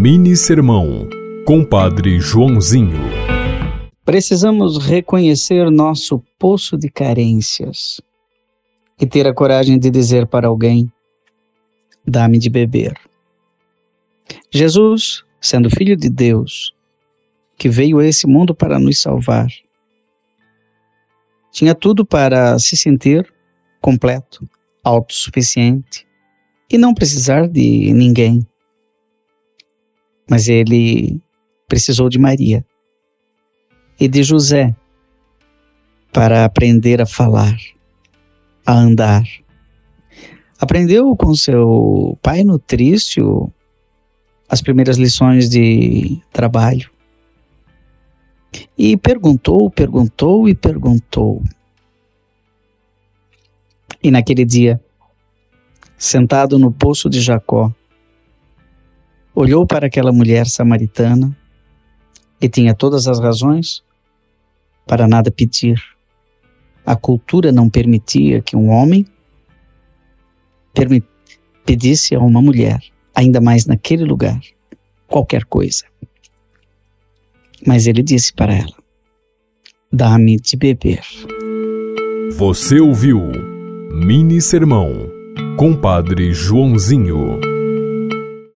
Mini Sermão, Compadre Joãozinho. Precisamos reconhecer nosso poço de carências e ter a coragem de dizer para alguém: dá-me de beber. Jesus, sendo Filho de Deus, que veio a esse mundo para nos salvar, tinha tudo para se sentir completo, autossuficiente e não precisar de ninguém mas ele precisou de Maria e de José para aprender a falar, a andar. Aprendeu com seu pai nutrício as primeiras lições de trabalho. E perguntou, perguntou e perguntou. E naquele dia, sentado no poço de Jacó, olhou para aquela mulher samaritana e tinha todas as razões para nada pedir. A cultura não permitia que um homem pedisse a uma mulher, ainda mais naquele lugar, qualquer coisa. Mas ele disse para ela: Dá-me de beber. Você ouviu Mini Sermão, Compadre Joãozinho.